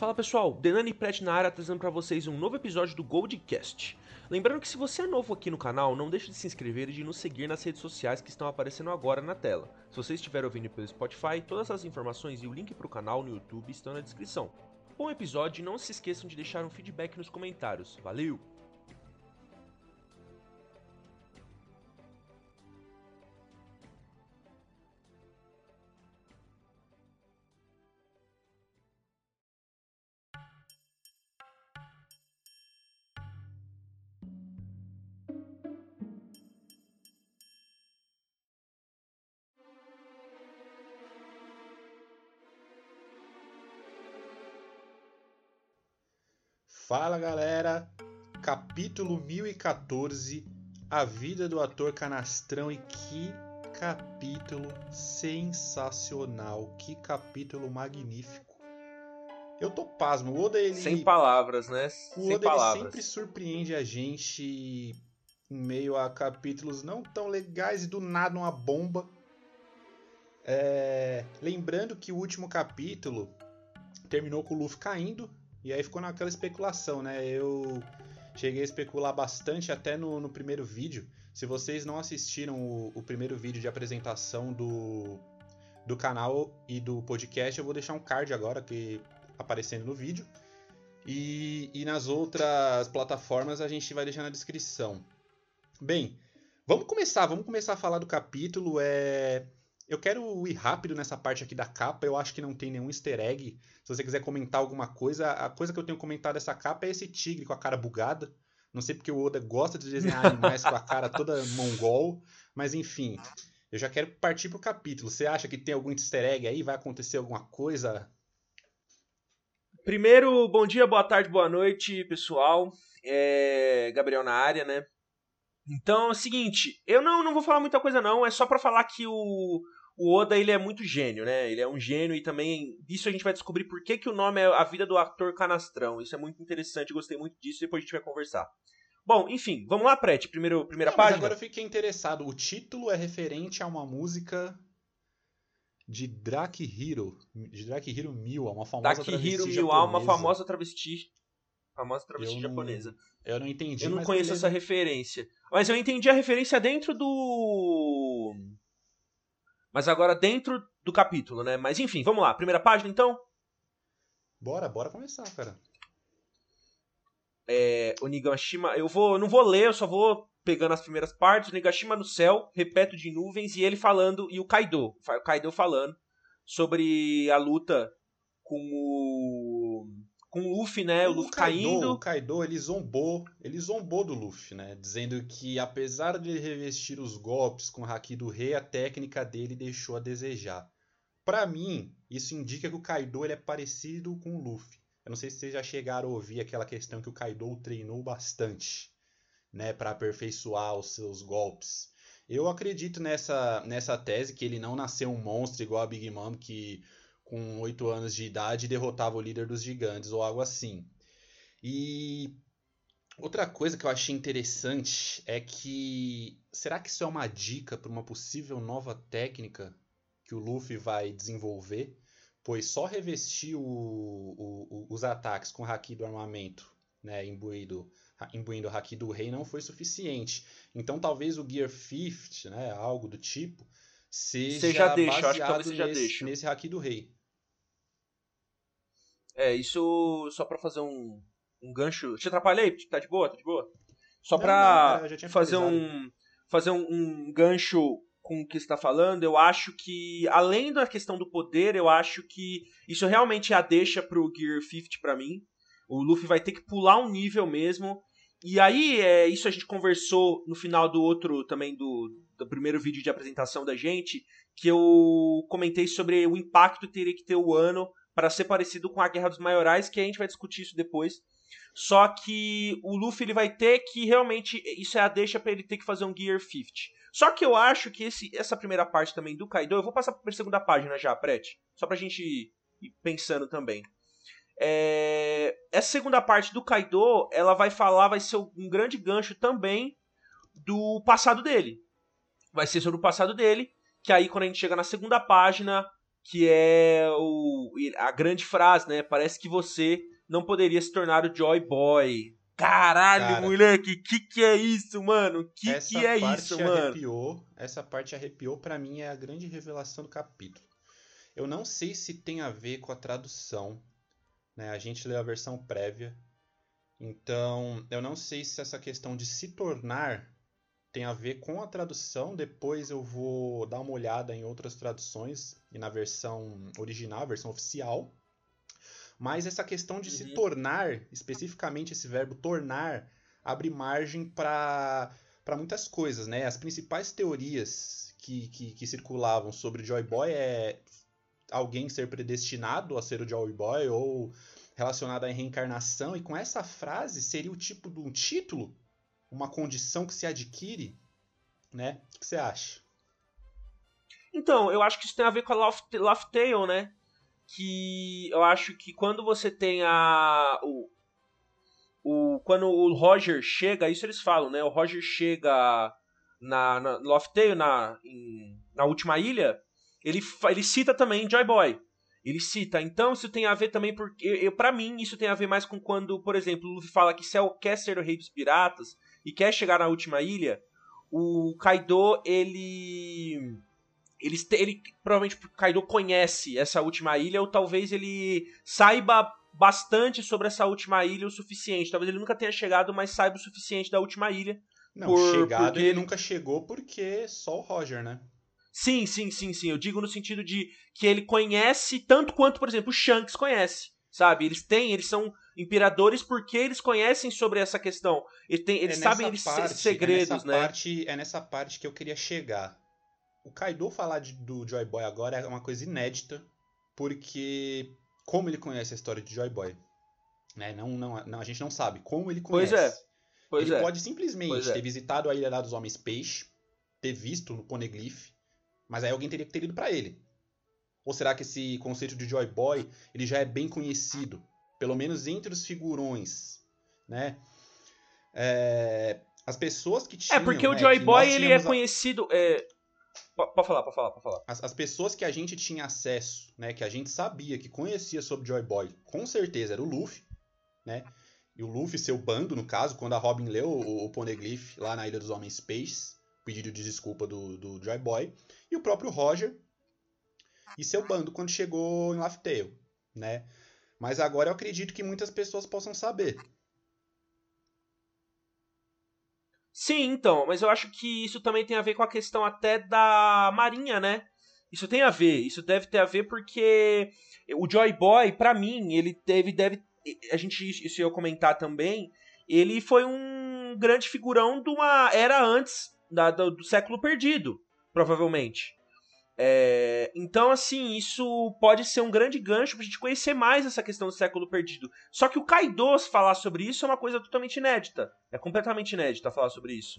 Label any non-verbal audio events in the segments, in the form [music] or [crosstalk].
Fala pessoal, Denani Pret na área trazendo para vocês um novo episódio do Goldcast. Lembrando que se você é novo aqui no canal, não deixe de se inscrever e de nos seguir nas redes sociais que estão aparecendo agora na tela. Se você estiver ouvindo pelo Spotify, todas as informações e o link para o canal no YouTube estão na descrição. Bom episódio e não se esqueçam de deixar um feedback nos comentários. Valeu! Fala galera, capítulo 1014, A Vida do Ator Canastrão e que capítulo sensacional, que capítulo magnífico. Eu tô pasmo, o Oda ele... Sem palavras, né? O Sem Oda palavras. ele sempre surpreende a gente em meio a capítulos não tão legais e do nada uma bomba. É, Lembrando que o último capítulo terminou com o Luffy caindo e aí ficou naquela especulação, né? Eu cheguei a especular bastante até no, no primeiro vídeo. Se vocês não assistiram o, o, primeiro vídeo de apresentação do, do canal e do podcast, eu vou deixar um card agora que aparecendo no vídeo. E, e nas outras plataformas a gente vai deixar na descrição. Bem, vamos começar, vamos começar a falar do capítulo. É... Eu quero ir rápido nessa parte aqui da capa, eu acho que não tem nenhum easter egg. Se você quiser comentar alguma coisa, a coisa que eu tenho comentado dessa capa é esse tigre com a cara bugada. Não sei porque o Oda gosta de desenhar animais com a cara toda [laughs] mongol, mas enfim. Eu já quero partir pro capítulo. Você acha que tem algum easter egg aí? Vai acontecer alguma coisa? Primeiro, bom dia, boa tarde, boa noite, pessoal. É... Gabriel na área, né? Então é o seguinte, eu não, não vou falar muita coisa não, é só para falar que o, o Oda ele é muito gênio, né? Ele é um gênio e também disso a gente vai descobrir por que, que o nome é A Vida do Ator Canastrão. Isso é muito interessante, gostei muito disso, depois a gente vai conversar. Bom, enfim, vamos lá, Prete, primeiro, primeira Não, página. agora eu fiquei interessado. O título é referente a uma música de Drakihiro, de Drakihiro Miwa, uma famosa Drakihiro travesti Miwa, uma japonesa. famosa travesti, famosa travesti Eu não- japonesa. Eu não entendi, Eu não conheço beleza. essa referência. Mas eu entendi a referência dentro do. Mas agora dentro do capítulo, né? Mas enfim, vamos lá. Primeira página então. Bora, bora começar, cara. É, o Nigashima. Eu vou. Não vou ler, eu só vou pegando as primeiras partes. O Nigashima no céu, repleto de nuvens, e ele falando. E o Kaido. O Kaido falando sobre a luta com o. Com o Luffy, né? O, Luffy Kaido, caindo. o Kaido, ele zombou, ele zombou do Luffy, né? Dizendo que apesar de ele revestir os golpes com o Haki do Rei, a técnica dele deixou a desejar. Pra mim, isso indica que o Kaido ele é parecido com o Luffy. Eu não sei se vocês já chegaram a ouvir aquela questão que o Kaido treinou bastante, né, para aperfeiçoar os seus golpes. Eu acredito nessa, nessa tese que ele não nasceu um monstro igual a Big Mom que com 8 anos de idade derrotava o líder dos gigantes ou algo assim. E outra coisa que eu achei interessante é que será que isso é uma dica para uma possível nova técnica que o Luffy vai desenvolver? Pois só revestir o, o- o- os ataques com o haki do armamento, né, imbuído, imbuindo o haki do rei não foi suficiente. Então talvez o Gear 50, né, algo do tipo, seja, Seja deixa, baseado nesse, nesse haki do rei. É, isso só pra fazer um, um gancho. Te atrapalhei? Tá de boa? Tá de boa? Só Não, pra não, tinha fazer um fazer um, um gancho com o que você está falando, eu acho que, além da questão do poder, eu acho que isso realmente é a deixa pro Gear 50 pra mim. O Luffy vai ter que pular um nível mesmo. E aí, é, isso a gente conversou no final do outro, também do, do primeiro vídeo de apresentação da gente, que eu comentei sobre o impacto que teria que ter o ano para ser parecido com a Guerra dos Maiorais, que a gente vai discutir isso depois. Só que o Luffy ele vai ter que realmente. Isso é a deixa pra ele ter que fazer um Gear 50. Só que eu acho que esse, essa primeira parte também do Kaido. Eu vou passar pra segunda página já, Prete. Só pra gente ir pensando também. É, essa segunda parte do Kaido, ela vai falar, vai ser um grande gancho também do passado dele. Vai ser sobre o passado dele, que aí quando a gente chega na segunda página, que é o, a grande frase, né? Parece que você não poderia se tornar o Joy Boy. Caralho, Cara, moleque, que que é isso, mano? Que que é isso, mano? Arrepiou, essa parte arrepiou, para mim é a grande revelação do capítulo. Eu não sei se tem a ver com a tradução, né? A gente leu a versão prévia, então eu não sei se essa questão de se tornar tem a ver com a tradução. Depois eu vou dar uma olhada em outras traduções e na versão original, a versão oficial. Mas essa questão de uhum. se tornar, especificamente esse verbo tornar, abre margem para muitas coisas, né? As principais teorias que, que, que, circulavam sobre Joy Boy é alguém ser predestinado a ser o Joy Boy ou relacionado à reencarnação, e com essa frase seria o tipo de um título uma condição que se adquire, né? O que você acha? Então, eu acho que isso tem a ver com a Laugh Tale, né? Que eu acho que quando você tem a. O, o, quando o Roger chega, isso eles falam, né? O Roger chega na, na Loft Tale, na, em, na última ilha, ele, ele cita também Joy Boy. Ele cita. Então isso tem a ver também porque. para mim, isso tem a ver mais com quando, por exemplo, o Luffy fala que quer ser o rei dos piratas e quer chegar na última ilha, o Kaido, ele. Ele, ele provavelmente o Kaido conhece essa última ilha, ou talvez ele saiba bastante sobre essa última ilha o suficiente. Talvez ele nunca tenha chegado, mas saiba o suficiente da última ilha. Não, por, chegado ele, ele nunca chegou porque só o Roger, né? Sim, sim, sim, sim. Eu digo no sentido de que ele conhece tanto quanto, por exemplo, o Shanks conhece. Sabe? Eles têm, eles são imperadores porque eles conhecem sobre essa questão. Eles, têm, eles é sabem eles parte, segredos, é né? Parte, é nessa parte que eu queria chegar. O Kaido falar de, do Joy Boy agora é uma coisa inédita, porque como ele conhece a história de Joy Boy? Né? Não, não, não, a gente não sabe como ele conhece. Pois é. Pois ele é. pode simplesmente é. ter visitado a Ilha dos Homens Peixe, ter visto no Poneglyph, mas aí alguém teria que ter ido para ele. Ou será que esse conceito de Joy Boy ele já é bem conhecido? Pelo menos entre os figurões, né? É, as pessoas que tinham... É, porque o né, Joy Boy ele é a... conhecido... É... Pode falar, pode falar, pode falar. As, as, pessoas que a gente tinha acesso, né, que a gente sabia, que conhecia sobre Joy Boy, com certeza era o Luffy, né? E o Luffy, seu bando, no caso, quando a Robin leu o, o Poneglyph lá na Ilha dos Homens Space, pedido de desculpa do, do Joy Boy, e o próprio Roger, e seu bando quando chegou em Laughtale, né? Mas agora eu acredito que muitas pessoas possam saber. Sim, então, mas eu acho que isso também tem a ver com a questão até da Marinha, né? Isso tem a ver, isso deve ter a ver porque o Joy Boy, para mim, ele deve, deve. A gente, isso eu comentar também, ele foi um grande figurão de uma era antes da, do, do século perdido, provavelmente. É, então, assim, isso pode ser um grande gancho pra gente conhecer mais essa questão do século perdido. Só que o Kaido falar sobre isso é uma coisa totalmente inédita. É completamente inédita falar sobre isso.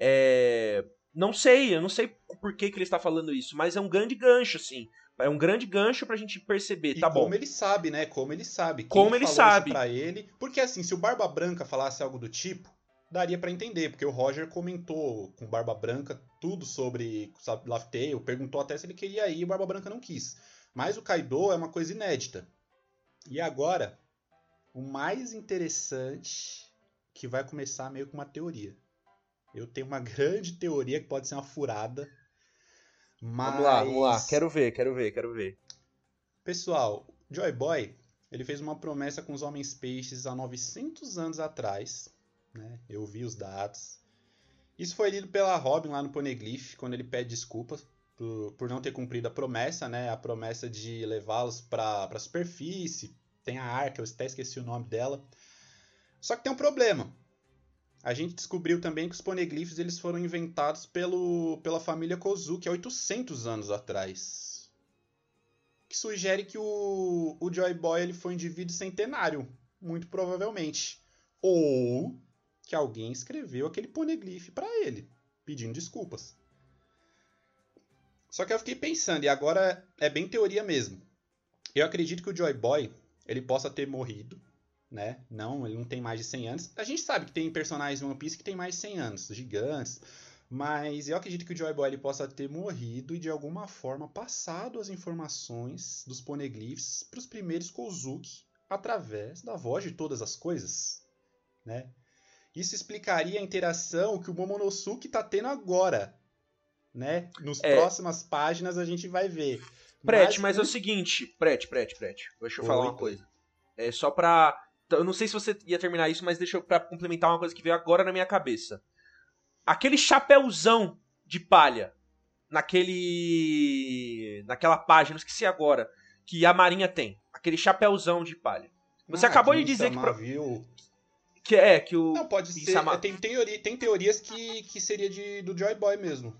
É, não sei, eu não sei por que, que ele está falando isso, mas é um grande gancho, assim. É um grande gancho pra gente perceber, e tá como bom. ele sabe, né? Como ele sabe. Quem como ele sabe. Pra ele. Porque assim, se o Barba Branca falasse algo do tipo, daria para entender, porque o Roger comentou com Barba Branca tudo sobre Laughtale, perguntou até se ele queria ir e Barba Branca não quis. Mas o Kaido é uma coisa inédita. E agora, o mais interessante que vai começar meio com uma teoria. Eu tenho uma grande teoria que pode ser uma furada. Mas... Vamos lá, vamos lá. Quero ver, quero ver, quero ver. Pessoal, Joy Boy, ele fez uma promessa com os Homens Peixes há 900 anos atrás né? Eu vi os dados. Isso foi lido pela Robin lá no Poneglyph, quando ele pede desculpas por, por não ter cumprido a promessa, né? A promessa de levá-los para a superfície. Tem a arca, eu até esqueci o nome dela. Só que tem um problema. A gente descobriu também que os poneglyphs eles foram inventados pelo, pela família Kozuki há 800 anos atrás. Que sugere que o, o Joy Boy ele foi um indivíduo centenário, muito provavelmente. Ou que alguém escreveu aquele poneglyph para ele, pedindo desculpas. Só que eu fiquei pensando, e agora é bem teoria mesmo. Eu acredito que o Joy Boy ele possa ter morrido, né? Não, ele não tem mais de 100 anos. A gente sabe que tem personagens em One Piece que tem mais de 100 anos, gigantes. Mas eu acredito que o Joy Boy ele possa ter morrido e de alguma forma passado as informações dos poneglyphs para os primeiros Kozuki através da voz de todas as coisas, né? Isso explicaria a interação que o Momonosuke está tendo agora, né? Nos é. próximas páginas a gente vai ver. Prete, mas, mas é o seguinte, Prete, Prete, Prete, deixa eu falar uma coisa. É só pra... Eu não sei se você ia terminar isso, mas deixa eu pra complementar uma coisa que veio agora na minha cabeça aquele chapéuzão de palha naquele naquela página, não esqueci agora, que a Marinha tem, aquele chapéuzão de palha. Você ah, acabou de dizer que viu? Que é que o Não, pode ser, Insama... tem, teoria, tem teorias que, que seria de, do Joy Boy mesmo.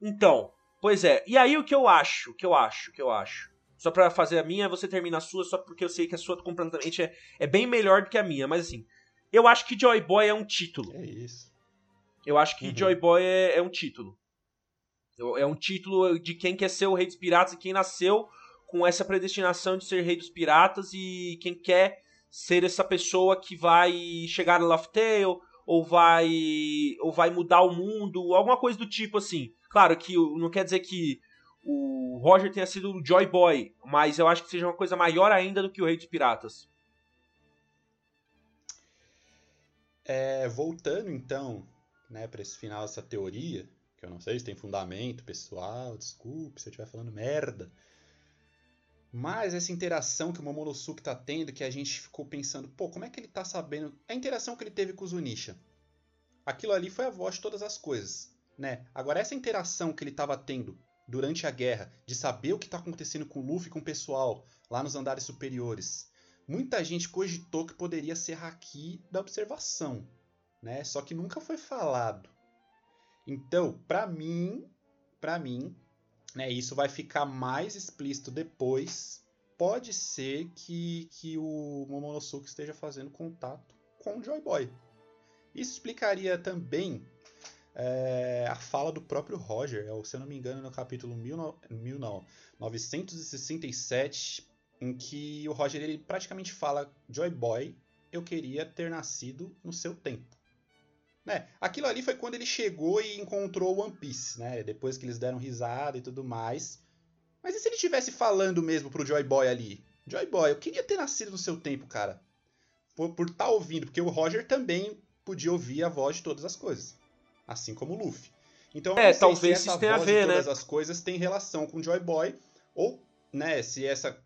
Então, pois é. E aí o que eu acho, o que eu acho, o que eu acho. Só para fazer a minha, você termina a sua, só porque eu sei que a sua completamente é, é bem melhor do que a minha, mas assim, eu acho que Joy Boy é um título. É isso. Eu acho que uhum. Joy Boy é, é, um título. É um título de quem quer ser o rei dos piratas e quem nasceu com essa predestinação de ser rei dos piratas e quem quer ser essa pessoa que vai chegar no Laugh Tale ou vai ou vai mudar o mundo, alguma coisa do tipo assim. Claro que não quer dizer que o Roger tenha sido o Joy Boy, mas eu acho que seja uma coisa maior ainda do que o Rei dos Piratas. É, voltando então né, para esse final essa teoria, que eu não sei se tem fundamento pessoal, desculpe se eu estiver falando merda. Mas essa interação que o Momonosuke tá tendo, que a gente ficou pensando, pô, como é que ele tá sabendo? A interação que ele teve com o Zunisha. Aquilo ali foi a voz de todas as coisas, né? Agora essa interação que ele tava tendo durante a guerra, de saber o que tá acontecendo com o Luffy e com o pessoal lá nos andares superiores. Muita gente cogitou que poderia ser Haki da observação, né? Só que nunca foi falado. Então, para mim, para mim, né, isso vai ficar mais explícito depois. Pode ser que, que o Momonosuke esteja fazendo contato com o Joy Boy. Isso explicaria também é, a fala do próprio Roger, é se eu não me engano, no capítulo 1967, em que o Roger ele praticamente fala: Joy Boy, eu queria ter nascido no seu tempo. Né? Aquilo ali foi quando ele chegou e encontrou One Piece, né? Depois que eles deram risada e tudo mais. Mas e se ele estivesse falando mesmo pro Joy Boy ali? Joy Boy, eu queria ter nascido no seu tempo, cara. Por estar tá ouvindo, porque o Roger também podia ouvir a voz de todas as coisas. Assim como o Luffy. Então, é, talvez se essa isso tenha voz a ver, de todas né? as coisas tem relação com o Joy Boy. Ou, né, se essa,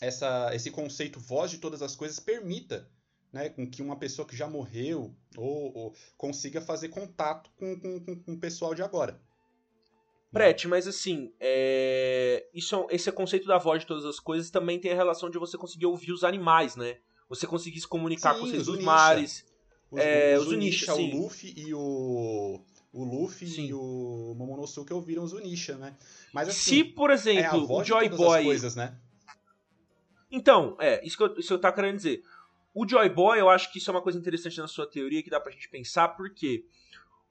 essa, esse conceito voz de todas as coisas permita né, com que uma pessoa que já morreu ou, ou consiga fazer contato com, com, com, o pessoal de agora. Prete, mas assim, é... Isso, é esse conceito da voz de todas as coisas também tem a relação de você conseguir ouvir os animais, né? Você conseguir se comunicar sim, com os seres dos mares. Os, é, os, Unisha, o Luffy e o. O Luffy sim. e o Momonosuke ouviram os Unisha, né? Mas assim, Se, por exemplo, é o Joy Boy. Coisas, né? Então, é, isso que, eu, isso que eu tava querendo dizer. O Joy Boy, eu acho que isso é uma coisa interessante na sua teoria que dá pra gente pensar, porque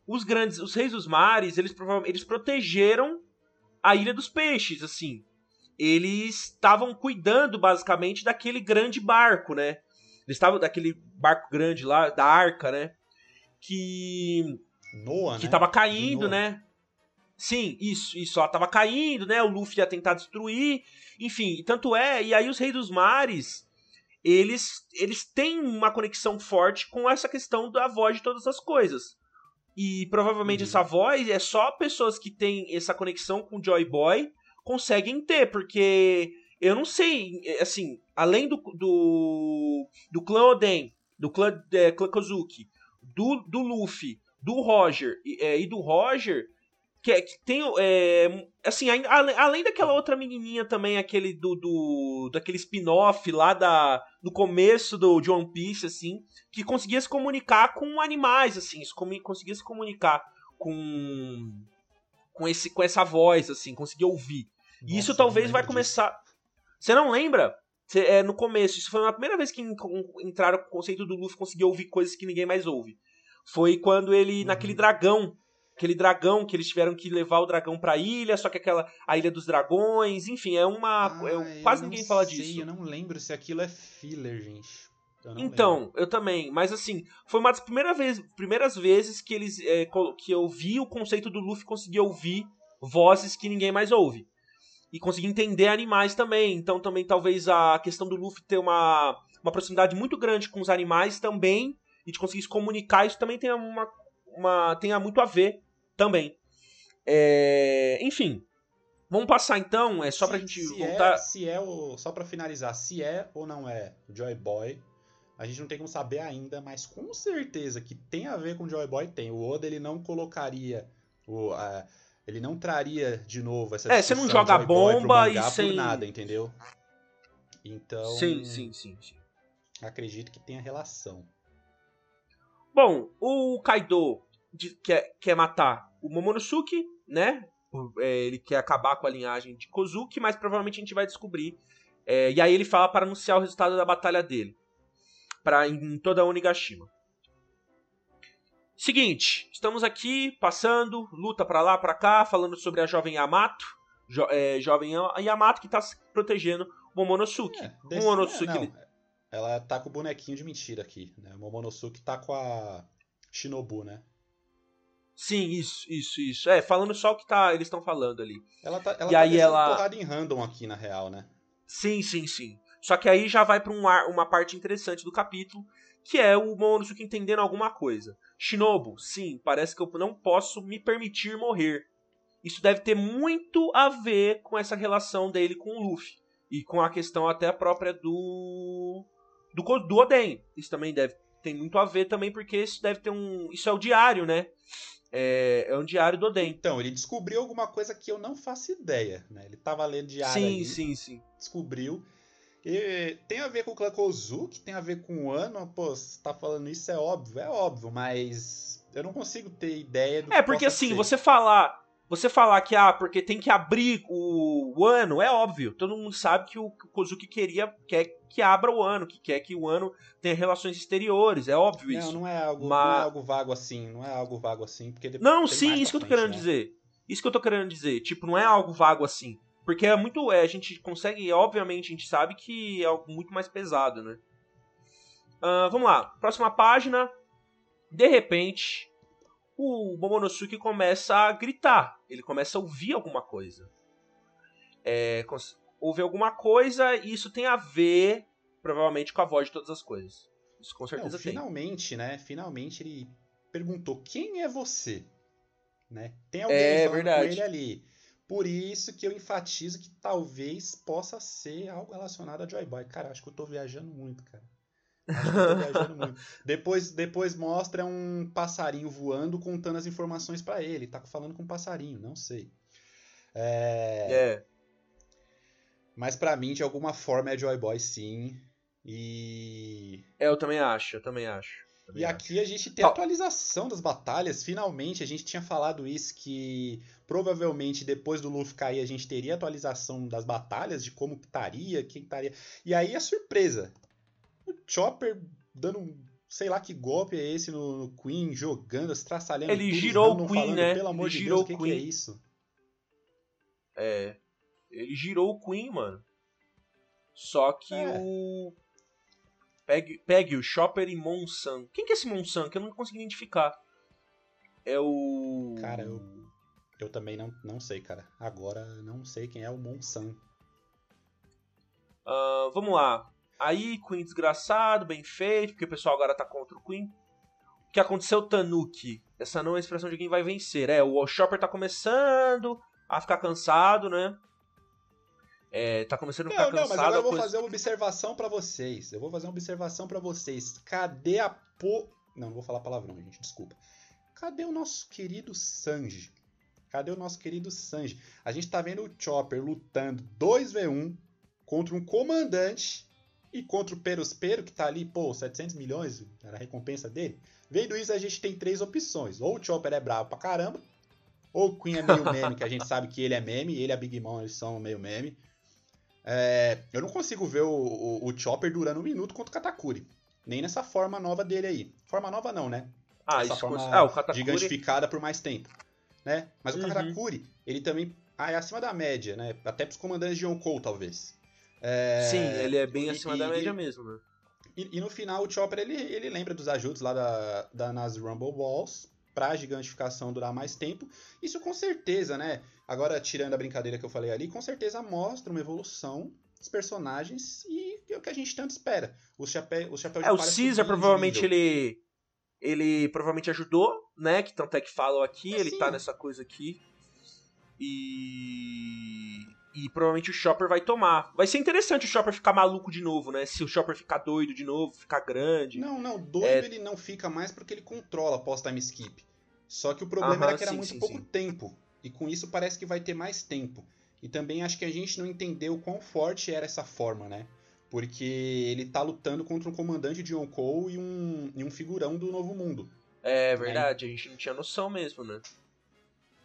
os grandes, os reis dos mares, eles provavelmente eles protegeram a Ilha dos Peixes, assim. Eles estavam cuidando basicamente daquele grande barco, né? Eles estavam daquele barco grande lá, da Arca, né? Que que né? tava caindo, né? Sim, isso, isso, ó, tava caindo, né? O Luffy ia tentar destruir, enfim, tanto é, e aí os reis dos mares, eles, eles têm uma conexão forte com essa questão da voz de todas as coisas. E provavelmente uhum. essa voz é só pessoas que têm essa conexão com o Joy Boy conseguem ter, porque eu não sei, assim, além do do, do clã Oden, do clã, é, clã Kozuki, do, do Luffy, do Roger é, e do Roger, que, é, que tem. É, assim, além daquela outra menininha também, aquele do. do daquele spin-off lá da, no começo do de One Piece, assim, que conseguia se comunicar com animais, assim, conseguia se comunicar com. com, esse, com essa voz, assim, conseguia ouvir. Nossa, e isso talvez vai começar. Disso. Você não lembra? Você, é, no começo, isso foi a primeira vez que entraram com o conceito do Luffy conseguir ouvir coisas que ninguém mais ouve. Foi quando ele, uhum. naquele dragão, aquele dragão que eles tiveram que levar o dragão para a ilha, só que aquela a ilha dos dragões, enfim, é uma ah, é, quase ninguém sei, fala disso. Eu não lembro se aquilo é filler, gente. Eu então, lembro. eu também. Mas assim, foi uma das primeiras vezes, primeiras vezes que eles é, que eu vi o conceito do Luffy conseguir ouvir vozes que ninguém mais ouve. E conseguir entender animais também. Então também talvez a questão do Luffy ter uma, uma proximidade muito grande com os animais também. E de conseguir se comunicar, isso também tem uma, uma tenha muito a ver também. É, enfim. Vamos passar então, é só pra gente se voltar. É, se é o. Só pra finalizar, se é ou não é o Joy Boy, a gente não tem como saber ainda, mas com certeza que tem a ver com o Joy Boy tem. O Oda ele não colocaria. O, a, ele não traria de novo essa É, você não joga Joy bomba e sem- por nada, entendeu? Então. Sim, sim, sim, sim. Acredito que tenha relação. Bom, o Kaido de- quer, quer matar o Momonosuke, né? É, ele quer acabar com a linhagem de Kozuki, mas provavelmente a gente vai descobrir. É, e aí ele fala para anunciar o resultado da batalha dele. Pra, em toda a Onigashima. Seguinte, estamos aqui passando, luta pra lá, pra cá, falando sobre a jovem Yamato. Jo- é, jovem Yamato que tá se protegendo o Momonosuke. É, o desse- Momonosuke, não, ele- Ela tá com o bonequinho de mentira aqui, né? O Momonosuke tá com a Shinobu, né? Sim, isso, isso, isso. É, falando só o que tá, eles estão falando ali. Ela tá, ela E tá aí ela- porrada em random aqui, na real, né? Sim, sim, sim. Só que aí já vai pra um ar- uma parte interessante do capítulo, que é o Momonosuke entendendo alguma coisa. Shinobu, sim, parece que eu não posso me permitir morrer. Isso deve ter muito a ver com essa relação dele com o Luffy. E com a questão até própria do. do, do Oden. Isso também deve tem muito a ver também, porque isso deve ter um. Isso é o diário, né? É, é um diário do Oden. Então, ele descobriu alguma coisa que eu não faço ideia, né? Ele tava lendo diário Sim, ali, sim, sim. descobriu. E tem a ver com o clã Kozuki, tem a ver com o Ano, pô, você tá falando isso é óbvio, é óbvio, mas eu não consigo ter ideia do É, que porque assim, ser. você falar. Você falar que, ah, porque tem que abrir o, o ano, é óbvio. Todo mundo sabe que o, que o Kozuki queria, quer que abra o ano, que quer que o ano tenha relações exteriores, é óbvio Não, isso. não é algo, Mas- não é algo vago assim, não é algo vago assim, porque depois Não, sim, isso que eu tô querendo né? dizer. Isso que eu tô querendo dizer. Tipo, não é algo vago assim. Porque é muito. É, a gente consegue, obviamente, a gente sabe que é algo muito mais pesado, né? Ah, vamos lá. Próxima página. De repente, o Momonosuke começa a gritar. Ele começa a ouvir alguma coisa. É, ouve alguma coisa e isso tem a ver, provavelmente, com a voz de todas as coisas. Isso com Não, certeza tem. finalmente, né? Finalmente ele perguntou quem é você, né? Tem alguém É falando verdade. com ele ali. Por isso que eu enfatizo que talvez possa ser algo relacionado a Joy Boy. Cara, acho que eu tô viajando muito, cara. Acho que eu tô [laughs] viajando muito. Depois, depois mostra um passarinho voando contando as informações pra ele. Tá falando com um passarinho, não sei. É... É. Mas pra mim, de alguma forma, é Joy Boy sim. E É, eu também acho, eu também acho. também E acho. aqui a gente tem a atualização das batalhas. Finalmente, a gente tinha falado isso, que provavelmente depois do Luffy cair a gente teria atualização das batalhas, de como que estaria, quem estaria. E aí a surpresa. O Chopper dando um. Sei lá que golpe é esse no, Queen, jogando, estraçalhando Ele tudo, girou o Queen, falando, né? Pelo amor Ele de girou Deus, o que, o que é Queen. isso? É. Ele girou o Queen, mano. Só que É. o. Pegue, pegue o Chopper e Monsan. Quem que é esse Monsan? Que eu não consegui identificar. É o. Cara, eu, eu também não, não sei, cara. Agora não sei quem é o Monsan. Ah, vamos lá. Aí, Queen desgraçado, bem feito, porque o pessoal agora tá contra o Queen. O que aconteceu, Tanuki? Essa não é a expressão de quem vai vencer. É, o Chopper tá começando a ficar cansado, né? É, tá começando a ficar Não, não, mas cansado. agora eu vou coisa- fazer uma observação pra vocês. Eu vou fazer uma observação pra vocês. Cadê a po... Não, não vou falar palavrão, gente, desculpa. Cadê o nosso querido Sanji? Cadê o nosso querido Sanji? A gente tá vendo o Chopper lutando 2v1 contra um comandante e contra o Perospero, que tá ali, pô, 700 milhões, era a recompensa dele. Vendo isso, a gente tem três opções. Ou o Chopper é bravo pra caramba, ou o Queen é meio [laughs] meme, que a gente sabe que ele é meme, ele e a Big Mom eles são meio meme. É, eu não consigo ver o, o, o Chopper durando um minuto contra o Katakuri. Nem nessa forma nova dele aí. Forma nova não, né? Ah, essa forma ah, o Katakuri. Gigantificada por mais tempo. Né? Mas o Uhum. Katakuri, ele também ah, é acima da média, né? Até pros comandantes de Yonkou, talvez. É, Sim, ele é bem e- acima e- da média e- mesmo, né? e, no final o Chopper ele, ele lembra dos ajudos lá da, da, nas Rumble Balls para a gigantificação durar mais tempo. Isso com certeza, né? Agora, tirando a brincadeira que eu falei ali, com certeza mostra uma evolução dos personagens e é o que a gente tanto espera. O chapéu, o chapéu É, o Caesar provavelmente ele ele provavelmente ajudou, né? Que tanto é que falam aqui, é, ele sim. tá nessa coisa aqui. E e provavelmente o Chopper vai tomar. Vai ser interessante o Chopper ficar maluco de novo, né? Se o Chopper ficar doido de novo, ficar grande. Não, não, doido é... ele não fica mais porque ele controla pós-time skip. Só que o problema era que era sim, muito sim, pouco sim. tempo. E com isso parece que vai ter mais tempo. E também acho que a gente não entendeu quão forte era essa forma, né? Porque ele tá lutando contra um comandante de Yonkou e um, e um figurão do Novo Mundo. É verdade, né? a gente não tinha noção mesmo, né?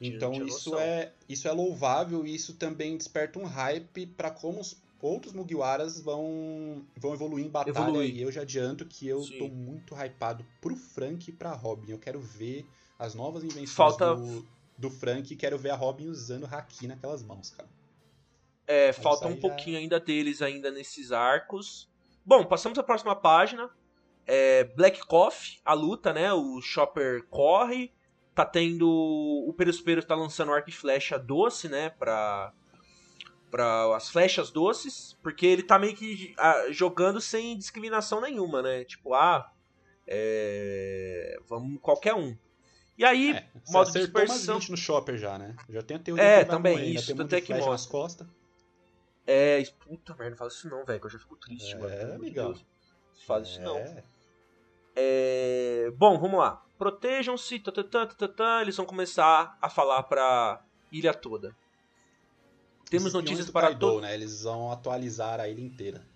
Então isso é, isso é louvável e isso também desperta um hype para como os outros Mugiwaras vão, vão evoluir em batalha. Evoluir. E eu já adianto que eu Sim. tô muito hypado pro Frank e pra Robin. Eu quero ver as novas invenções falta... do, do Frank e quero ver a Robin usando Haki naquelas mãos, cara. É, Mas falta um já... pouquinho ainda deles ainda nesses arcos. Bom, passamos à próxima página. É Black Coffee, a luta, né? O Chopper corre, tá tendo. O Peruspero tá lançando arco e flecha doce, né? Pra. Pra as flechas doces. Porque ele tá meio que ah, jogando sem discriminação nenhuma, né? Tipo, ah. É, vamos qualquer um. E aí, é, modo de dispersão. umas 20 no shopper já, né? Já tem a teoria É, também, morrer, isso, tanto é que mostra. Nas costas. É, puta merda, não fala isso não, velho, que eu já fico triste, é, mano. É, amigão. Faz é. isso não. É... Bom, vamos lá protejam-se, eles vão começar a falar pra ilha toda. Temos notícias para todos. Né? Eles vão atualizar a ilha inteira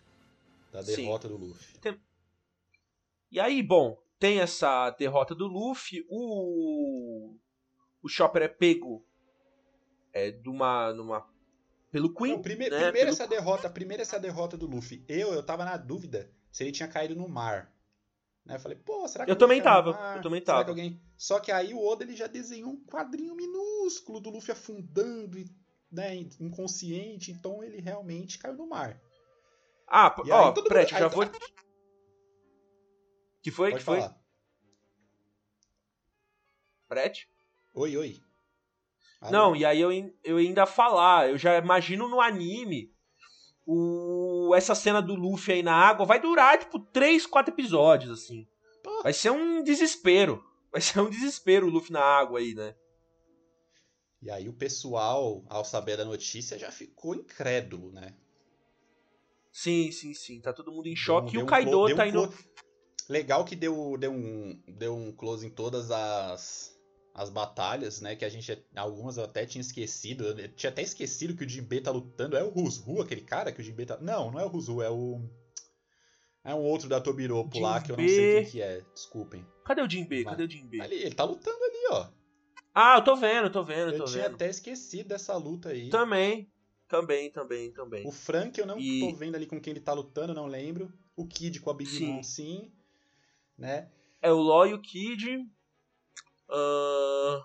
da derrota Sim. do Luffy. Tem... E aí, bom, tem essa derrota do Luffy, o o Chopper é pego é, de uma, numa pelo Queen. Não, prime né? Primeiro pelo... essa derrota, primeiro essa derrota do Luffy. Eu eu tava na dúvida se ele tinha caído no mar. Né? Eu falei, pô, será que eu também tava? Eu também tava. Que alguém... Só que aí o Oda ele já desenhou um quadrinho minúsculo do Luffy afundando e né, inconsciente, então ele realmente caiu no mar. Ah, e ó, Prete, mundo... já vou. Que foi? Pode que foi? falar. Prete? Oi, oi. Não, e aí eu, eu ainda falar, eu já imagino no anime o, essa cena do Luffy aí na água vai durar, tipo, 3, 4 episódios, assim. Vai ser um desespero. Vai ser um desespero o Luffy na água aí, né? E aí o pessoal, ao saber da notícia, já ficou incrédulo, né? Sim, sim, sim. Tá todo mundo em choque. Deu, e o Kaido um, tá indo. Legal que deu, deu, um, deu um close em todas as, as batalhas, né? Que a gente algumas eu até tinha esquecido. Eu tinha até esquecido que o Jinbei tá lutando. É o Rusru, aquele cara que o Jinbei tá. Não, não é o Rusru, é o. É um outro da Tobiropo lá que eu não sei quem que é. Desculpem. Cadê o Jinbei? Cadê o Jinbei? Ali, ele tá lutando ali, ó. Ah, eu tô vendo, tô vendo, eu tô tinha vendo. até esquecido dessa luta aí. Também. Também, também, também. O Frank eu não e... tô vendo ali com quem ele tá lutando, não lembro. O Kid com a Big sim. Mom, sim. Né? É o Law e o Kid. Uh,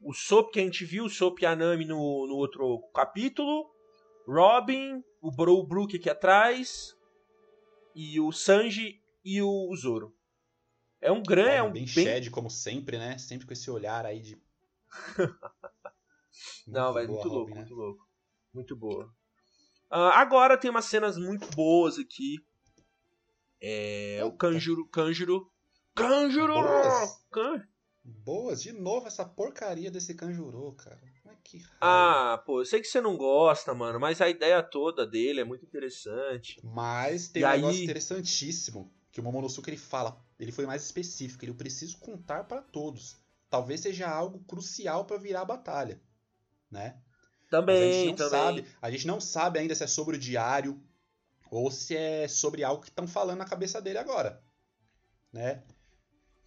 o Sop que a gente viu, o Sop e a Nami no, no outro capítulo. Robin, o Bro Brook aqui atrás. E o Sanji e o Zoro. É um grande. É um bem, bem... Shed, como sempre, né? Sempre com esse olhar aí de. [laughs] Não, vai muito louco, né? muito louco. Muito boa. Uh, agora tem umas cenas muito boas aqui. É, o Kanjuro, Kanjuro Kanjuro! Boas. Boas, de novo essa porcaria desse Kanjuro, cara. que ah, pô, eu sei que você não gosta, mano, mas a ideia toda dele é muito interessante. Mas tem e um aí... negócio interessantíssimo que o Momonosuke ele fala, ele foi mais específico, ele preciso contar para todos. Talvez seja algo crucial para virar a batalha, né? Também, a gente não também. sabe, a gente não sabe ainda se é sobre o diário ou se é sobre algo que estão falando na cabeça dele agora, né?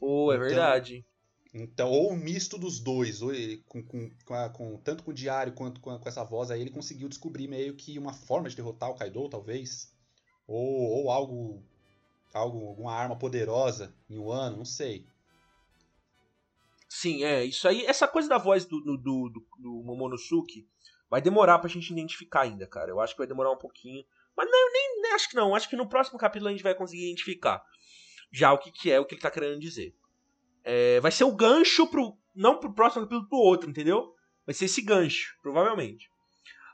Pô, é então, verdade. Então, ou um misto dos dois, ou ele, com, com, com, a, com, tanto com o diário quanto com, a, com, essa voz aí, ele conseguiu descobrir meio que uma forma de derrotar o Kaido, talvez. Ou, ou algo, algo. alguma arma poderosa em um ano, não sei. Sim, é. Isso aí, essa coisa da voz do, do, do, do Momonosuke vai demorar pra gente identificar ainda, cara. Eu acho que vai demorar um pouquinho. Mas não, nem, nem acho que não. Acho que no próximo capítulo a gente vai conseguir identificar já o que, que é o que ele tá querendo dizer. É, vai ser o gancho pro. Não pro próximo capítulo pro outro, entendeu? Vai ser esse gancho, provavelmente.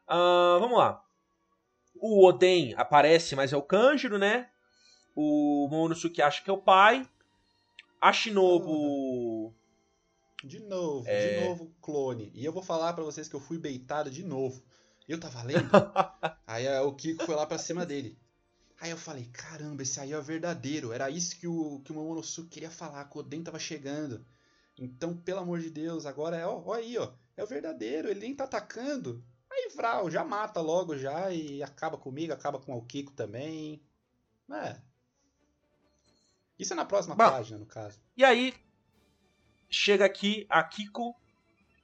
Uh, vamos lá. O Oden aparece, mas é o Kanjiro, né? O Momonosuke acha que é o pai. A Shinobu. De novo, é... de novo, clone. E eu vou falar para vocês que eu fui beitado de novo. Eu tava lendo. [laughs] aí o Kiko foi lá pra cima dele. Aí eu falei, caramba, esse aí é o verdadeiro. Era isso que o, que o Momonosuke queria falar, que o Oden tava chegando. Então, pelo amor de Deus, agora é, ó, ó aí, ó. É o verdadeiro, ele nem tá atacando. Aí, Vral, já mata logo já e acaba comigo, acaba com o Kiko também. É. Isso é na próxima Bom, página, no caso. E aí, chega aqui a Kiko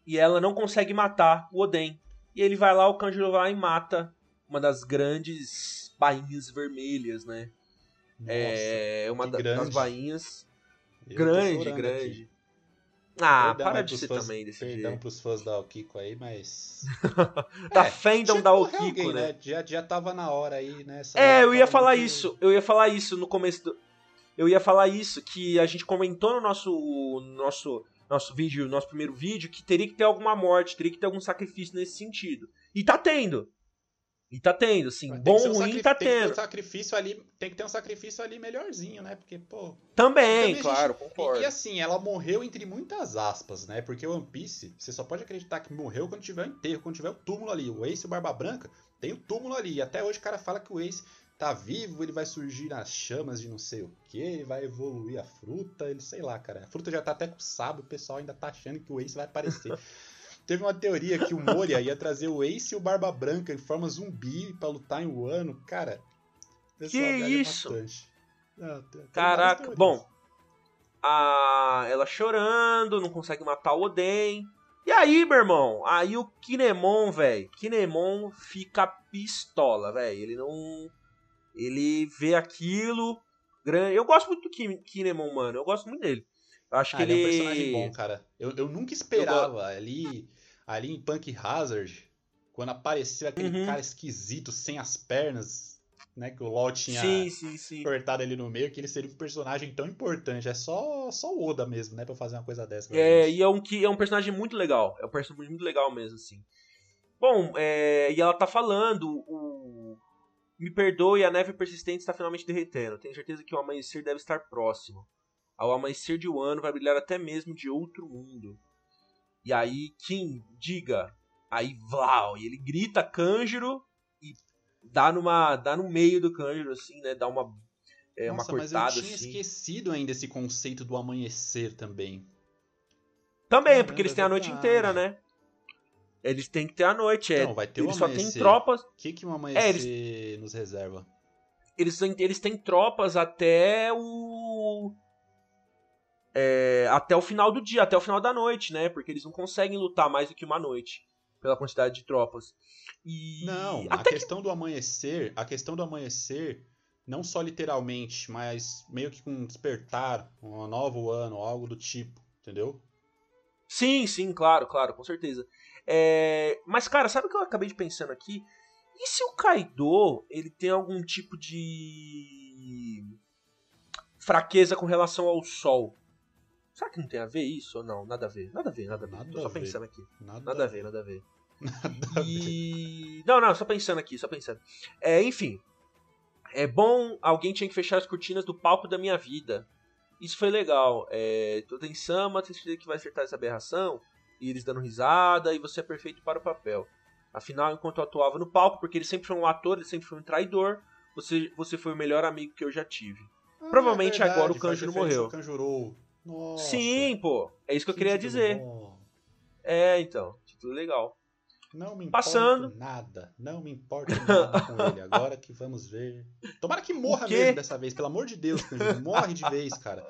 e ela não consegue matar o Oden. E ele vai lá, o Kanjiro vai e mata uma das grandes bainhas vermelhas, né? Nossa, é uma da, das bainhas. Eu grande, grande. Aqui. Ah, perdão para de ser fãs, também desse perdão jeito. pros fãs da Okiko aí, mas. [laughs] da é, fandom da Okiko, alguém, né? né? Já, já tava na hora aí, né? Essa é, eu ia falar muito... isso. Eu ia falar isso no começo do. Eu ia falar isso, que a gente comentou no nosso. nosso nosso vídeo, nosso primeiro vídeo, que teria que ter alguma morte, teria que ter algum sacrifício nesse sentido. E tá tendo. E tá tendo, assim, Mas bom, um ruim, tá tem tendo. Que um sacrifício ali, tem que ter um sacrifício ali melhorzinho, né? Porque, pô. Também, também claro, gente... concordo. E, e, assim, ela morreu entre muitas aspas, né? Porque o One Piece, você só pode acreditar que morreu quando tiver o enterro, quando tiver o túmulo ali. O Ace e o Barba Branca tem o túmulo ali. E até hoje o cara fala que o Ace tá vivo, ele vai surgir nas chamas de não sei o que, ele vai evoluir a fruta, ele sei lá, cara. A fruta já tá até com sábio, o pessoal ainda tá achando que o Ace vai aparecer. [laughs] Teve uma teoria que o Moria ia trazer o Ace e o Barba Branca em forma zumbi para lutar em Wano. Cara, que isso? Não, Caraca, bom. A... Ela chorando, não consegue matar o Oden. E aí, meu irmão? Aí o Kinemon, velho. Kinemon fica pistola, velho. Ele não ele vê aquilo. Grande. Eu gosto muito do Kinemon, mano. Eu gosto muito dele. Eu acho ah, que ele... ele é um personagem bom, cara. Eu, eu nunca esperava eu... ali, ali em Punk Hazard, quando apareceu aquele uhum. cara esquisito, sem as pernas, né? Que o LoL tinha sim, sim, sim. cortado ele no meio, que ele seria um personagem tão importante. É só, só o Oda mesmo, né? Pra fazer uma coisa dessa. É, e é um, é um personagem muito legal. É um personagem muito legal mesmo, assim. Bom, é, e ela tá falando, o, me perdoe, a neve persistente está finalmente derretendo. Tenho certeza que o amanhecer deve estar próximo. Ao amanhecer de um ano vai brilhar até mesmo de outro mundo. E aí, Kim, diga. Aí, Vlau. E ele grita Kanjiro e dá, numa, dá no meio do Kanjiro, assim, né? Dá uma, é, Nossa, uma cortada, mas eu tinha assim. esquecido ainda esse conceito do amanhecer também. Também, Caramba, porque eles têm a noite inteira, né? Eles têm que ter a noite. É, Não, vai ter eles só têm tropas. O que, que um amanhecer é, eles... nos reserva? Eles eles têm tropas até o. É, até o final do dia, até o final da noite, né? Porque eles não conseguem lutar mais do que uma noite. Pela quantidade de tropas. E... Não, até a questão que... do amanhecer. A questão do amanhecer. Não só literalmente, mas meio que com um despertar, um novo ano, algo do tipo, entendeu? Sim, sim, claro, claro, com certeza. É... Mas, cara, sabe o que eu acabei de pensando aqui? E se o Kaido ele tem algum tipo de fraqueza com relação ao Sol? Será que não tem a ver isso ou não? Nada a ver. Nada a ver, nada a ver. Nada Tô só ver. pensando aqui. Nada, nada a ver, nada a ver. [laughs] Nada e... Não, não, só pensando aqui, só pensando. É, enfim. É bom, alguém tinha que fechar as cortinas do palco da minha vida. Isso foi legal. É, tô em Sama, certeza que vai acertar essa aberração? e eles dando risada, e você é perfeito para o papel. Afinal, enquanto eu atuava no palco, porque ele sempre foi um ator, ele sempre foi um traidor, você, você foi o melhor amigo que eu já tive. Ah, Provavelmente é verdade, agora o Kanjuro morreu. Kanjuro. Nossa. Sim, pô. É isso que, que eu queria dizer. Bom. É, então. Título legal. Não me Passando. nada. Não me importa nada com ele. Agora que vamos ver. Tomara que morra mesmo dessa vez, pelo amor de Deus. Morre de vez, cara.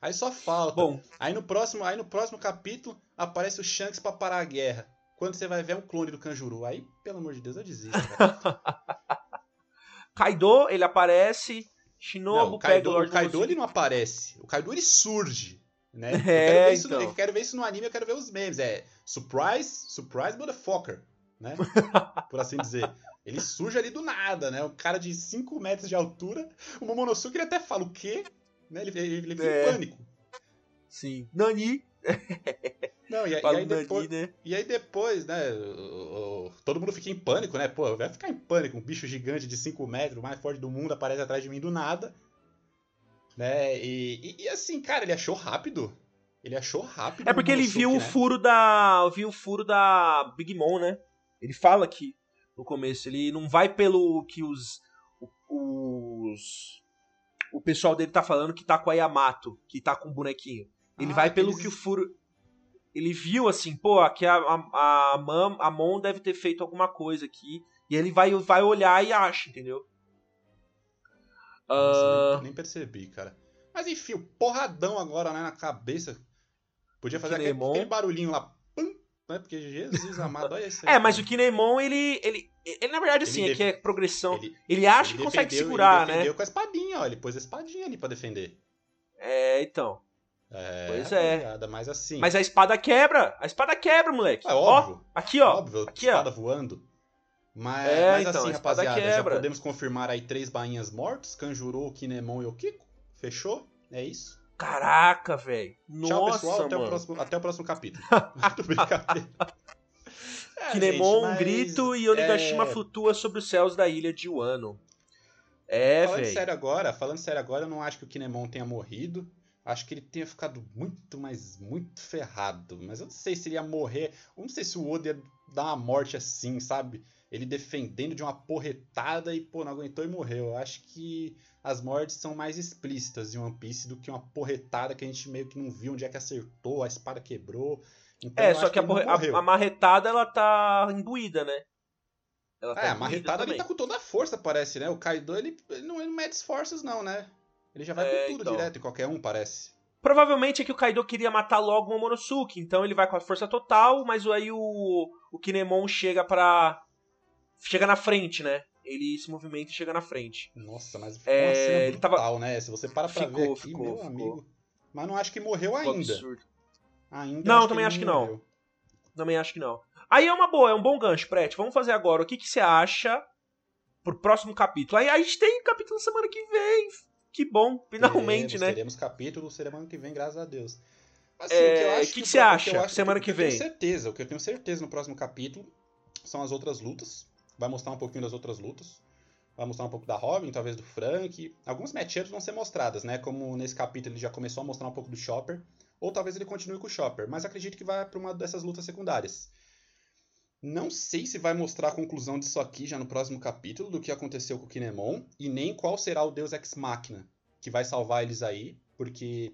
Aí só falta. Bom, aí no próximo, aí no próximo capítulo aparece o Shanks para parar a guerra. Quando você vai ver é um clone do Kanjuro. Aí, pelo amor de Deus, eu desisto. [laughs] Kaido, ele aparece. Shinobu não, o Kaido, pega o Lord O Kaido ele não aparece. O Kaido ele surge. Né? É, eu, quero isso, então. eu quero ver isso no anime, eu quero ver os memes. É surprise, surprise motherfucker. Né? [laughs] Por assim dizer. Ele surge ali do nada, né? Um cara de 5 metros de altura. O Momonosuke ele até fala o quê? Né? Ele, ele, ele fica é. em pânico. Sim. Nani! [laughs] Não, e, e, aí depois, né? e aí depois, né? O, o, todo mundo fica em pânico, né? Pô, vai ficar em pânico. Um bicho gigante de 5 metros, o mais forte do mundo, aparece atrás de mim do nada. Né? E, e, e assim, cara, ele achou rápido. Ele achou rápido. É porque ele viu né? o furo da. Viu o furo da Big Mom, né? Ele fala que no começo. Ele não vai pelo que os. Os. O pessoal dele tá falando que tá com a Yamato, que tá com o bonequinho. Ele ah, vai pelo eles... que o furo. Ele viu assim, pô, aqui a, a, a, Mam, a Mon deve ter feito alguma coisa aqui. E ele vai, vai olhar e acha, entendeu? Nossa, uh... nem, nem, percebi, cara. Mas enfim, o porradão agora, né, na cabeça. Podia fazer aquele, aquele, barulhinho lá, né? Porque Jesus amado, olha isso aí. É, mas o Kinemon, ele, ele, ele na verdade, assim, é que é progressão. Ele, ele acha ele que consegue segurar, ele defendeu né? com a espadinha, ó. Ele pôs a espadinha ali pra defender. É, então. É, pois é. Mas assim. Mas a espada quebra. A espada quebra, moleque. É óbvio. Ó, aqui, ó. Óbvio, aqui, espada ó. voando. Mas, é, mas então, assim, rapaziada, quebra. já podemos confirmar aí três bainhas mortos: Kanjuro, Kinemon e Okiko. Fechou? É isso? Caraca, velho. Tchau, pessoal. Até o, próximo, até o próximo capítulo. [laughs] Muito brincadeira. [laughs] É, Kinemon, gente, mas... grito e Onigashima é... flutua sobre os céus da ilha de Wano. É, Falando véio. sério agora, falando sério agora, eu não acho que o Kinemon tenha morrido. Acho que ele tenha ficado muito, mas muito ferrado. Mas eu não sei se ele ia morrer. Eu não sei se o Oda ia dar uma morte assim, sabe? Ele defendendo de uma porretada e, pô, não aguentou e morreu. Eu acho que as mortes são mais explícitas em One Piece do que uma porretada que a gente meio que não viu onde é que acertou, a espada quebrou. Então, é, só que, que a, a, a, marretada ela tá imbuída, né? Ela tá é, a marretada ele tá com toda a força, parece, né? O Kaido ele, ele, não, ele não mede esforços, não, né? Ele já vai é, com tudo então. direto em qualquer um, parece. Provavelmente é que o Kaido queria matar logo o Momonosuke, então ele vai com a força total, mas aí o, o Kinemon chega pra. chega na frente, né? ele se movimenta e chega na frente. Nossa, mas ficou é, uma cena brutal, tava... né? Se você para pra ficou, ver aqui, ficou, meu ficou. amigo. Mas não acho que morreu ficou ainda. Absurdo. Ainda não, acho também acho que não. Morreu. Também acho que não. Aí é uma boa, é um bom gancho, Prete. Vamos fazer agora. O que, que você acha pro próximo capítulo? Aí a gente tem capítulo semana que vem. Que bom, finalmente, teremos, né? Teremos capítulo semana que vem, graças a Deus. Assim, é, o que, que, que, você acha semana que, que vem? Eu tenho certeza, o que eu tenho certeza no próximo capítulo são as outras lutas vai mostrar um pouquinho das outras lutas. Vai mostrar um pouco da Robin, talvez do Frank. Alguns matchups vão ser mostradas, né? Como nesse capítulo ele já começou a mostrar um pouco do Chopper. Ou talvez ele continue com o Chopper. Mas acredito que vai para uma dessas lutas secundárias. Não sei se vai mostrar a conclusão disso aqui já no próximo capítulo, do que aconteceu com o Kinemon. E nem qual será o Deus Ex Machina que vai salvar eles aí. Porque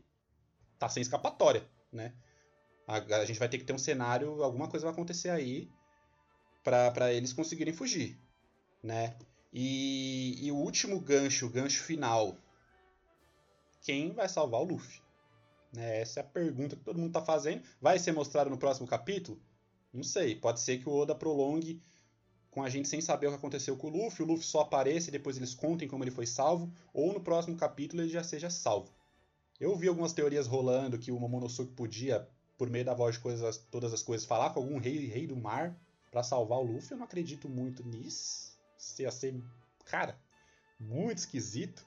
tá sem escapatória, né? A, a gente vai ter que ter um cenário, alguma coisa vai acontecer aí para eles conseguirem fugir, né? E, e, o último gancho, o gancho final, quem vai salvar o Luffy? Né? Essa é a pergunta que todo mundo está fazendo. Vai ser mostrado no próximo capítulo? Não sei. Pode ser que o Oda prolongue com a gente sem saber o que aconteceu com o Luffy, o Luffy só apareça e depois eles contem como ele foi salvo, ou no próximo capítulo ele já seja salvo. Eu vi algumas teorias rolando que o Momonosuke podia, por meio da voz de coisas, todas as coisas, falar com algum rei, rei do mar, para salvar o Luffy. Eu não acredito muito nisso. Isso ia ser, cara, muito esquisito.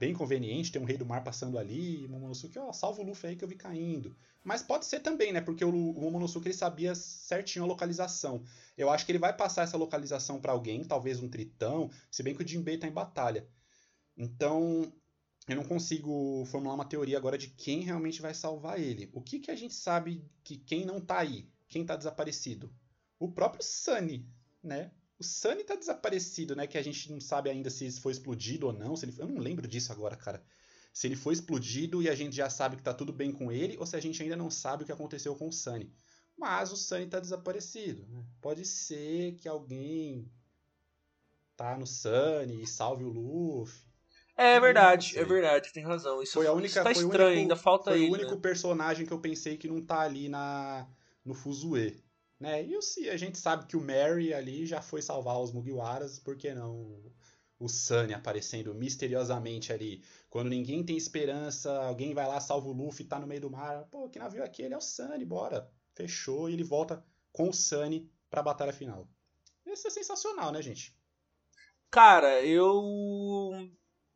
Bem conveniente ter um rei do mar passando ali, Momonosuke, ó, salva o Luffy aí que eu vi caindo. Mas pode ser também, né? Porque o, o Momonosuke ele sabia certinho a localização. Eu acho que ele vai passar essa localização para alguém, talvez um tritão, se bem que o Jinbei tá em batalha. Então, eu não consigo formular uma teoria agora de quem realmente vai salvar ele. O que, que a gente sabe que quem não tá aí, quem tá desaparecido? o próprio Sunny, né? O Sunny tá desaparecido, né? Que a gente não sabe ainda se foi explodido ou não. Se ele... Eu não lembro disso agora, cara. Se ele foi explodido e a gente já sabe que tá tudo bem com ele, ou se a gente ainda não sabe o que aconteceu com o Sunny. Mas o Sunny tá desaparecido. Né? Pode ser que alguém tá no Sunny e salve o Luffy. É, é verdade, é verdade, tem razão. Isso, foi a única, isso tá estranho, único, ainda falta foi ele. Foi o único né? personagem que eu pensei que não tá ali na, no Fuzue. Né? E o, a gente sabe que o Mary ali já foi salvar os Mugiwaras, por que não o Sunny aparecendo misteriosamente ali? Quando ninguém tem esperança, alguém vai lá, salva o Luffy, tá no meio do mar. Pô, que navio é aquele? É o Sunny, bora. Fechou e ele volta com o Sunny pra batalha final. Isso é sensacional, né, gente? Cara, eu.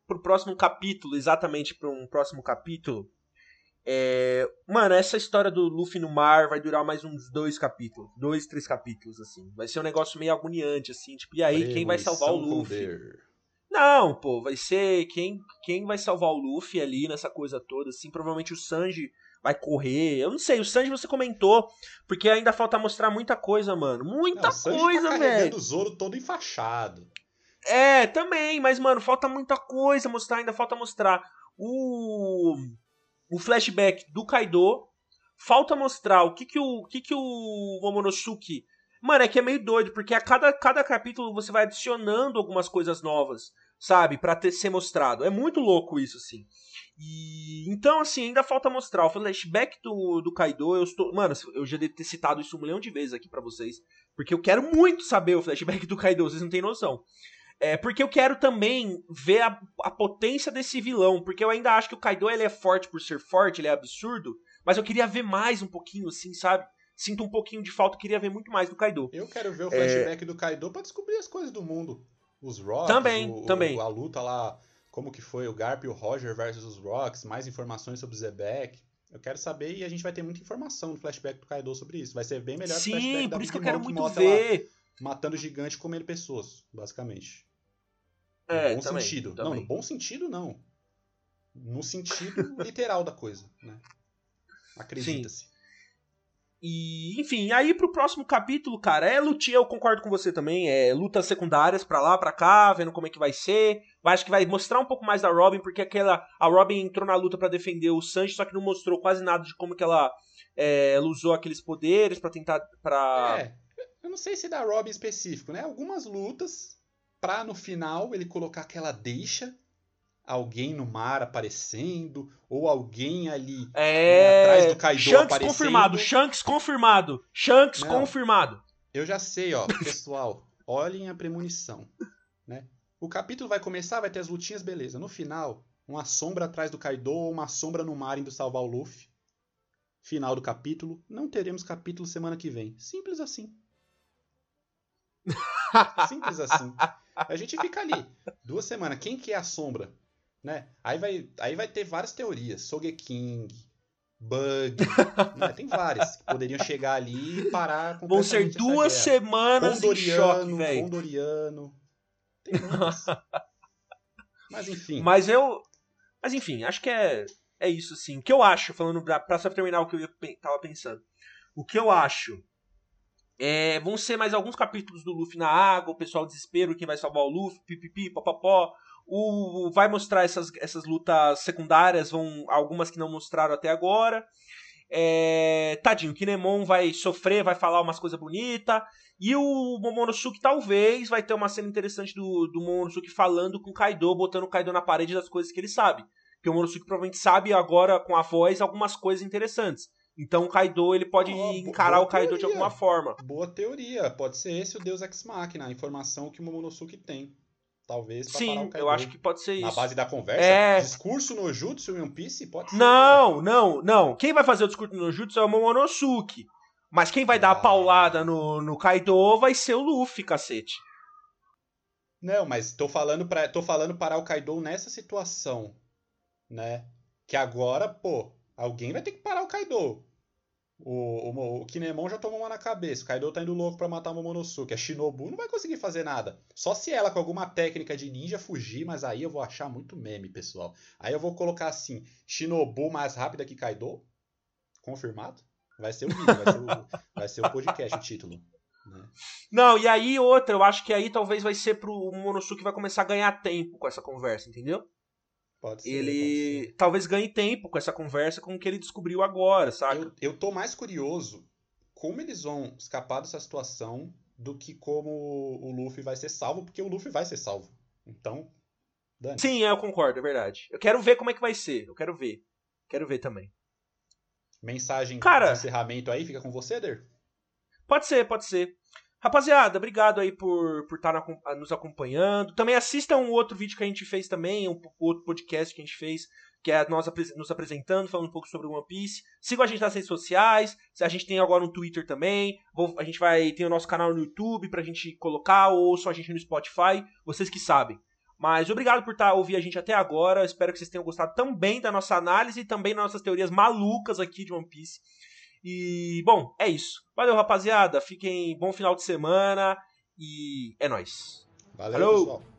Pro próximo capítulo, exatamente para um próximo capítulo. É... Mano, essa história do Luffy no mar vai durar mais uns dois capítulos. Dois, três capítulos, assim. Vai ser um negócio meio agoniante, assim. Tipo, e aí, quem vai salvar o Luffy? Não, pô, vai ser quem, quem vai salvar o Luffy ali nessa coisa toda, assim. Provavelmente o Sanji vai correr. Eu não sei, o Sanji você comentou, porque ainda falta mostrar muita coisa, mano. Muita não, coisa, tá velho. o Zoro todo enfaixado. É, também, mas, mano, falta muita coisa mostrar, ainda falta mostrar o, o flashback do Kaido. Falta mostrar o que que o, que que o Momonosuke... Mano, é que é meio doido, porque a cada, cada capítulo você vai adicionando algumas coisas novas, sabe? Pra ter, ser mostrado. É muito louco isso, assim. E então, assim, ainda falta mostrar o flashback do, do Kaido. Eu estou. Mano, eu já devo ter citado isso um milhão de vezes aqui para vocês. Porque eu quero muito saber o flashback do Kaido, vocês não têm noção. É, porque eu quero também ver a, a, potência desse vilão. Porque eu ainda acho que o Kaido ele é forte por ser forte, ele é absurdo. Mas eu queria ver mais um pouquinho, assim, sabe? Sinto um pouquinho de falta, queria ver muito mais do Kaido. Eu quero ver o flashback é... do Kaido para descobrir as coisas do mundo. Os Rocks, também, o, também. O, a luta lá como que foi o Garp e o Roger versus os Rocks, mais informações sobre o Zebek. Eu quero saber e a gente vai ter muita informação no flashback do Kaido sobre isso. Vai ser bem melhor Sim, que o flashback por da isso que eu quero muito ver. Matando gigante comendo pessoas, basicamente. É, no bom também, sentido. Também. Não, no bom sentido não. No sentido [laughs] literal da coisa, né? Acredita-se. E, enfim, aí pro próximo capítulo, cara, é lutinha, eu concordo com você também, é lutas secundárias pra lá, pra cá, vendo como é que vai ser. Eu acho que vai mostrar um pouco mais da Robin, porque aquela a Robin entrou na luta para defender o Sanji, só que não mostrou quase nada de como que ela, é, ela usou aqueles poderes para tentar para É, eu não sei se da Robin específico, né? Algumas lutas pra no final ele colocar aquela deixa alguém no mar aparecendo, ou alguém ali é... né, atrás do Kaido Shanks aparecendo. confirmado, Shanks confirmado, Shanks Não. confirmado. Eu já sei, ó, [laughs] pessoal, olhem a premonição, né? O capítulo vai começar, vai ter as lutinhas, beleza. No final, uma sombra atrás do Kaido ou uma sombra no mar indo salvar o Luffy. Final do capítulo, não teremos capítulo semana que vem. Simples assim. Simples assim. A gente fica ali, duas semanas. Quem que é a sombra? Né? Aí, vai, aí vai ter várias teorias. Sogeking, Bug, [laughs] né? tem várias que poderiam chegar ali e parar Vão ser duas semanas em choque, velho. Condoriano. Tem muitas. Mas enfim. Mas eu. Mas enfim, acho que é, é isso, sim. O que eu acho, falando pra, pra só terminar o que eu tava pensando. O que eu acho é, vão ser mais alguns capítulos do Luffy na água, o pessoal desespero, quem vai salvar o Luffy, pipipi, popopó. O, vai mostrar essas, essas lutas secundárias, vão algumas que não mostraram até agora. É, tadinho, o Kinemon vai sofrer, vai falar umas coisas bonitas. E o Momonosuke talvez vai ter uma cena interessante do, do Momonosuke falando com o Kaido, botando o Kaido na parede das coisas que ele sabe. Porque o Momonosuke provavelmente sabe agora com a voz algumas coisas interessantes. Então o Kaido ele pode oh, encarar o Kaido teoria. de alguma forma. Boa teoria. Pode ser esse o Deus Ex Machina, a informação que o Momonosuke tem. Talvez pra Sim, parar o Kaido. eu acho que pode ser Na isso. base da conversa? É... Discurso no Jutsu e One Piece? Pode ser. Não, não, não. Quem vai fazer o discurso no Jutsu é o Momonosuke. Mas quem vai ah. dar a paulada no, no Kaido vai ser o Luffy, cacete. Não, mas tô falando, pra, tô falando parar o Kaido nessa situação, né? Que agora, pô, alguém vai ter que parar o Kaido. O, o, o Kinemon já tomou uma na cabeça. O Kaido tá indo louco pra matar o Momonosuke. A Shinobu não vai conseguir fazer nada. Só se ela, com alguma técnica de ninja, fugir. Mas aí eu vou achar muito meme, pessoal. Aí eu vou colocar assim: Shinobu mais rápida que Kaido. Confirmado? Vai ser o vídeo, vai ser o, vai ser o podcast, o título. Né? Não, e aí outra, eu acho que aí talvez vai ser pro Momonosuke vai começar a ganhar tempo com essa conversa, entendeu? Ser, ele talvez ganhe tempo com essa conversa com o que ele descobriu agora, sabe? Eu, eu tô mais curioso como eles vão escapar dessa situação do que como o Luffy vai ser salvo, porque o Luffy vai ser salvo. Então, dane. Sim, eu concordo, é verdade. Eu quero ver como é que vai ser. Eu quero ver. Quero ver também. Mensagem Cara, de encerramento aí, fica com você, Der? Pode ser, pode ser. Rapaziada, obrigado aí por por estar tá nos acompanhando. Também assistam um outro vídeo que a gente fez também, um outro podcast que a gente fez, que é nós nos apresentando, falando um pouco sobre One Piece. Sigam a gente nas redes sociais. A gente tem agora um Twitter também. A gente vai ter o nosso canal no YouTube pra gente colocar, ou ouçam a gente no Spotify. Vocês que sabem. Mas obrigado por estar tá, ouvir a gente até agora. Espero que vocês tenham gostado também da nossa análise e também das nossas teorias malucas aqui de One Piece. E, bom, é isso. Valeu, rapaziada. Fiquem bom final de semana e é nóis. Valeu, Falou. pessoal.